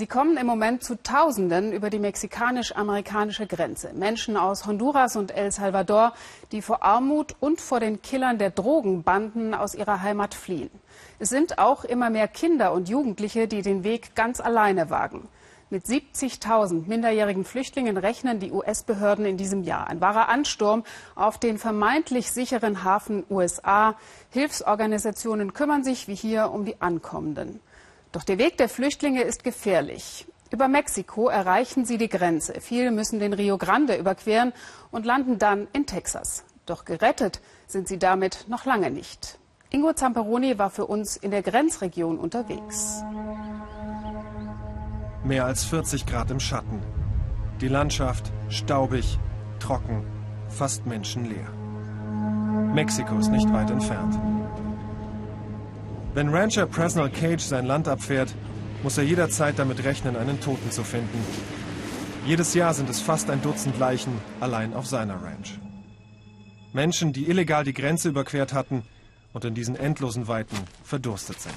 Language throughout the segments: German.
Sie kommen im Moment zu Tausenden über die mexikanisch-amerikanische Grenze. Menschen aus Honduras und El Salvador, die vor Armut und vor den Killern der Drogenbanden aus ihrer Heimat fliehen. Es sind auch immer mehr Kinder und Jugendliche, die den Weg ganz alleine wagen. Mit 70.000 minderjährigen Flüchtlingen rechnen die US-Behörden in diesem Jahr. Ein wahrer Ansturm auf den vermeintlich sicheren Hafen USA. Hilfsorganisationen kümmern sich wie hier um die Ankommenden. Doch der Weg der Flüchtlinge ist gefährlich. Über Mexiko erreichen sie die Grenze. Viele müssen den Rio Grande überqueren und landen dann in Texas. Doch gerettet sind sie damit noch lange nicht. Ingo Zamperoni war für uns in der Grenzregion unterwegs. Mehr als 40 Grad im Schatten. Die Landschaft staubig, trocken, fast menschenleer. Mexiko ist nicht weit entfernt. Wenn Rancher Presnell Cage sein Land abfährt, muss er jederzeit damit rechnen, einen Toten zu finden. Jedes Jahr sind es fast ein Dutzend Leichen allein auf seiner Ranch. Menschen, die illegal die Grenze überquert hatten und in diesen endlosen Weiten verdurstet sind.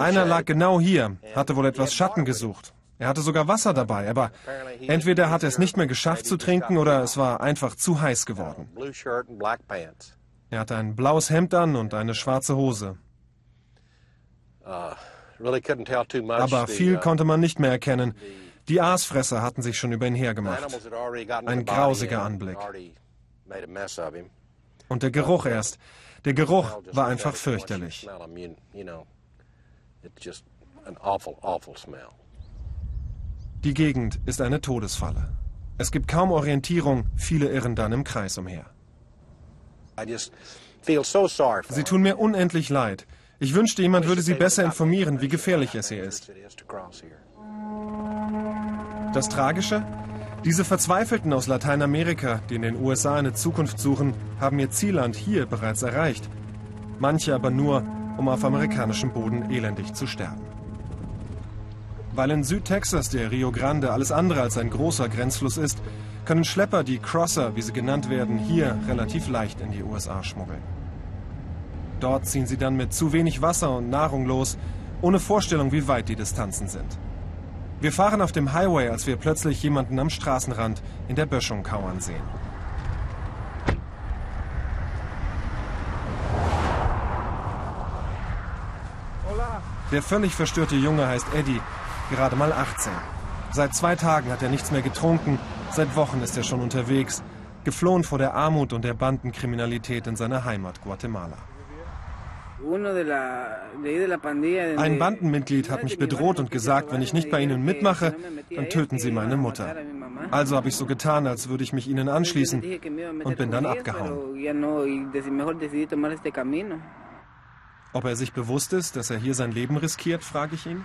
Einer lag genau hier, hatte wohl etwas Schatten gesucht. Er hatte sogar Wasser dabei, aber entweder hat er es nicht mehr geschafft zu trinken oder es war einfach zu heiß geworden. Er hatte ein blaues Hemd an und eine schwarze Hose. Uh, Aber viel uh, konnte man nicht mehr erkennen. Die Aasfresser hatten sich schon über ihn hergemacht. Ein grausiger Anblick. Und der Geruch erst. Der Geruch war einfach fürchterlich. Die Gegend ist eine Todesfalle. Es gibt kaum Orientierung, viele irren dann im Kreis umher. Sie tun mir unendlich leid. Ich wünschte, jemand würde Sie besser informieren, wie gefährlich es hier ist. Das Tragische? Diese Verzweifelten aus Lateinamerika, die in den USA eine Zukunft suchen, haben ihr Zielland hier bereits erreicht. Manche aber nur, um auf amerikanischem Boden elendig zu sterben. Weil in Südtexas der Rio Grande alles andere als ein großer Grenzfluss ist, können Schlepper, die Crosser, wie sie genannt werden, hier relativ leicht in die USA schmuggeln. Dort ziehen sie dann mit zu wenig Wasser und Nahrung los, ohne Vorstellung, wie weit die Distanzen sind. Wir fahren auf dem Highway, als wir plötzlich jemanden am Straßenrand in der Böschung kauern sehen. Der völlig verstörte Junge heißt Eddie, gerade mal 18. Seit zwei Tagen hat er nichts mehr getrunken, seit Wochen ist er schon unterwegs, geflohen vor der Armut und der Bandenkriminalität in seiner Heimat Guatemala. Ein Bandenmitglied hat mich bedroht und gesagt, wenn ich nicht bei ihnen mitmache, dann töten sie meine Mutter. Also habe ich so getan, als würde ich mich ihnen anschließen und bin dann abgehauen. Ob er sich bewusst ist, dass er hier sein Leben riskiert, frage ich ihn.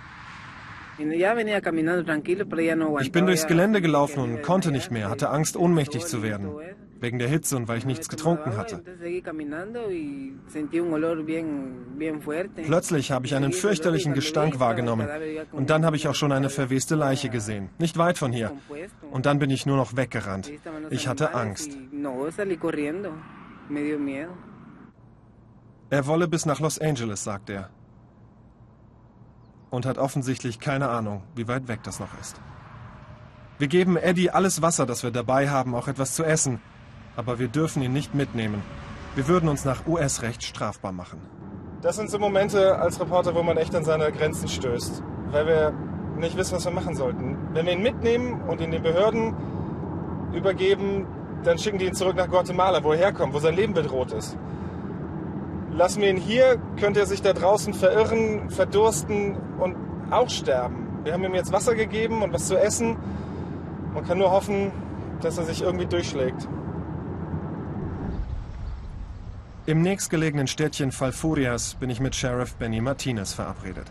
Ich bin durchs Gelände gelaufen und konnte nicht mehr, hatte Angst, ohnmächtig zu werden. Wegen der Hitze und weil ich nichts getrunken hatte. Plötzlich habe ich einen fürchterlichen Gestank wahrgenommen. Und dann habe ich auch schon eine verweste Leiche gesehen. Nicht weit von hier. Und dann bin ich nur noch weggerannt. Ich hatte Angst. Er wolle bis nach Los Angeles, sagt er und hat offensichtlich keine Ahnung, wie weit weg das noch ist. Wir geben Eddie alles Wasser, das wir dabei haben, auch etwas zu essen, aber wir dürfen ihn nicht mitnehmen. Wir würden uns nach US-Recht strafbar machen. Das sind so Momente als Reporter, wo man echt an seine Grenzen stößt, weil wir nicht wissen, was wir machen sollten. Wenn wir ihn mitnehmen und ihn den Behörden übergeben, dann schicken die ihn zurück nach Guatemala, wo er herkommt, wo sein Leben bedroht ist. Lassen wir ihn hier, könnte er sich da draußen verirren, verdursten und auch sterben. Wir haben ihm jetzt Wasser gegeben und was zu essen. Man kann nur hoffen, dass er sich irgendwie durchschlägt. Im nächstgelegenen Städtchen Falfurias bin ich mit Sheriff Benny Martinez verabredet.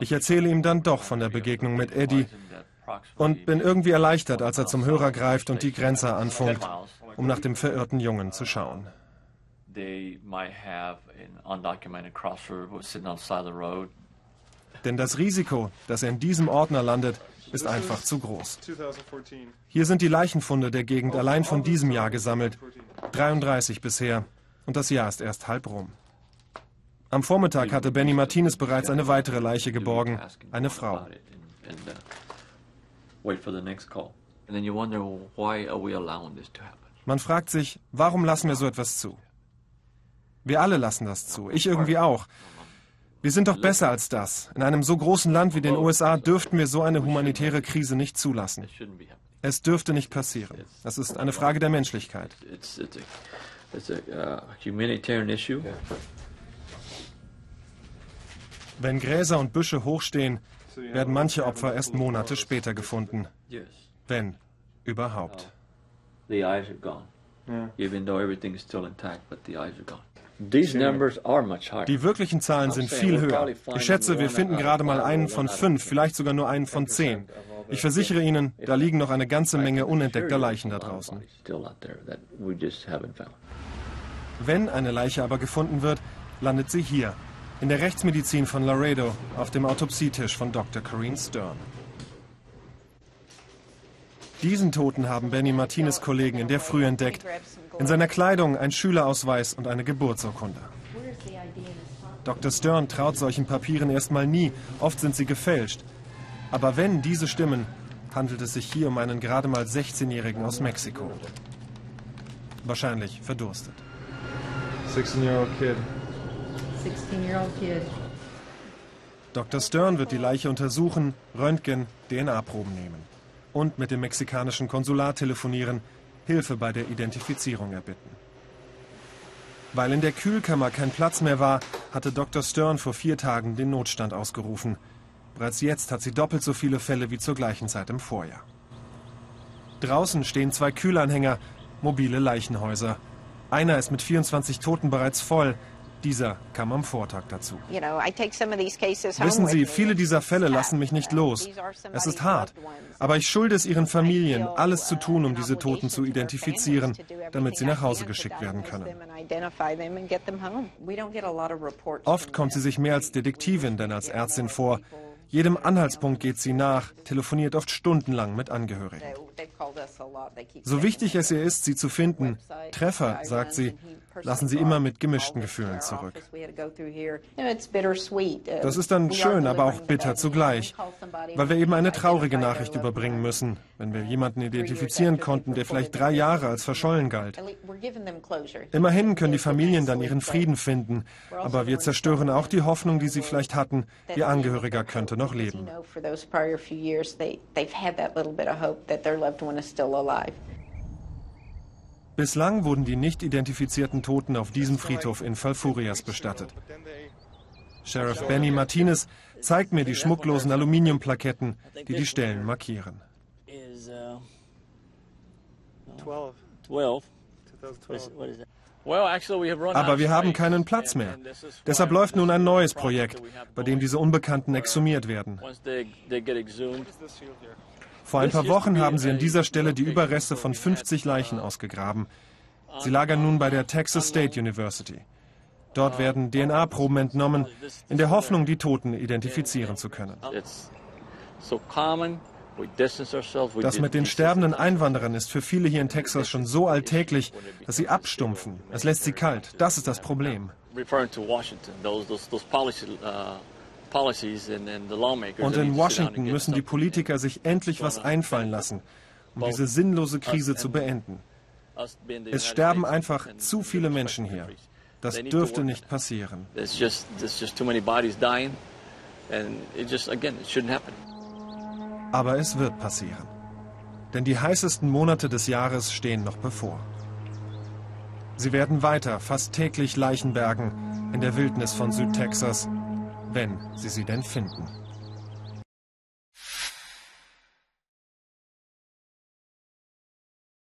Ich erzähle ihm dann doch von der Begegnung mit Eddie und bin irgendwie erleichtert, als er zum Hörer greift und die Grenzer anfunkt, um nach dem verirrten Jungen zu schauen they might have an undocumented crosser sitting on the side of the road. Denn das Risiko, dass er in diesem Ordner landet, ist einfach zu groß. Hier sind die Leichenfunde der Gegend allein von diesem Jahr gesammelt. 33 bisher. Und das Jahr ist erst halb rum. Am Vormittag hatte Benny Martinez bereits eine weitere Leiche geborgen, eine Frau. Man fragt sich, warum lassen wir so etwas zu? Wir alle lassen das zu, ich irgendwie auch. Wir sind doch besser als das. In einem so großen Land wie den USA dürften wir so eine humanitäre Krise nicht zulassen. Es dürfte nicht passieren. Das ist eine Frage der Menschlichkeit. Wenn Gräser und Büsche hochstehen, werden manche Opfer erst Monate später gefunden. Wenn überhaupt. The eyes are gone. Even though everything is still intact, but the eyes are gone. Die wirklichen Zahlen sind viel höher. Ich schätze, wir finden gerade mal einen von fünf, vielleicht sogar nur einen von zehn. Ich versichere Ihnen, da liegen noch eine ganze Menge unentdeckter Leichen da draußen. Wenn eine Leiche aber gefunden wird, landet sie hier, in der Rechtsmedizin von Laredo, auf dem Autopsietisch von Dr. Corinne Stern. Diesen Toten haben Benny Martinez Kollegen in der Früh entdeckt. In seiner Kleidung ein Schülerausweis und eine Geburtsurkunde. Dr. Stern traut solchen Papieren erstmal nie, oft sind sie gefälscht. Aber wenn diese stimmen, handelt es sich hier um einen gerade mal 16-Jährigen aus Mexiko. Wahrscheinlich verdurstet. 16-year-old kid. 16-year-old kid. Dr. Stern wird die Leiche untersuchen, Röntgen, DNA-Proben nehmen und mit dem mexikanischen Konsulat telefonieren, Hilfe bei der Identifizierung erbitten. Weil in der Kühlkammer kein Platz mehr war, hatte Dr. Stern vor vier Tagen den Notstand ausgerufen. Bereits jetzt hat sie doppelt so viele Fälle wie zur gleichen Zeit im Vorjahr. Draußen stehen zwei Kühlanhänger, mobile Leichenhäuser. Einer ist mit 24 Toten bereits voll, dieser kam am Vortag dazu. Wissen Sie, viele dieser Fälle lassen mich nicht los. Es ist hart. Aber ich schulde es Ihren Familien, alles zu tun, um diese Toten zu identifizieren, damit sie nach Hause geschickt werden können. Oft kommt sie sich mehr als Detektivin denn als Ärztin vor. Jedem Anhaltspunkt geht sie nach, telefoniert oft stundenlang mit Angehörigen. So wichtig es ihr ist, sie zu finden, Treffer, sagt sie, lassen sie immer mit gemischten Gefühlen zurück. Das ist dann schön, aber auch bitter zugleich, weil wir eben eine traurige Nachricht überbringen müssen, wenn wir jemanden identifizieren konnten, der vielleicht drei Jahre als verschollen galt. Immerhin können die Familien dann ihren Frieden finden, aber wir zerstören auch die Hoffnung, die sie vielleicht hatten, ihr Angehöriger könnte noch leben. Bislang wurden die nicht identifizierten Toten auf diesem Friedhof in Falfurias bestattet. Sheriff Benny Martinez zeigt mir die schmucklosen Aluminiumplaketten, die die Stellen markieren. Aber wir haben keinen Platz mehr. Deshalb läuft nun ein neues Projekt, bei dem diese Unbekannten exhumiert werden. Vor ein paar Wochen haben sie an dieser Stelle die Überreste von 50 Leichen ausgegraben. Sie lagern nun bei der Texas State University. Dort werden DNA-Proben entnommen, in der Hoffnung, die Toten identifizieren zu können. Das mit den sterbenden Einwanderern ist für viele hier in Texas schon so alltäglich, dass sie abstumpfen. Es lässt sie kalt. Das ist das Problem. Und in Washington müssen die Politiker sich endlich was einfallen lassen, um diese sinnlose Krise zu beenden. Es sterben einfach zu viele Menschen hier. Das dürfte nicht passieren. Aber es wird passieren. Denn die heißesten Monate des Jahres stehen noch bevor. Sie werden weiter fast täglich Leichen bergen in der Wildnis von Südtexas wenn sie sie denn finden.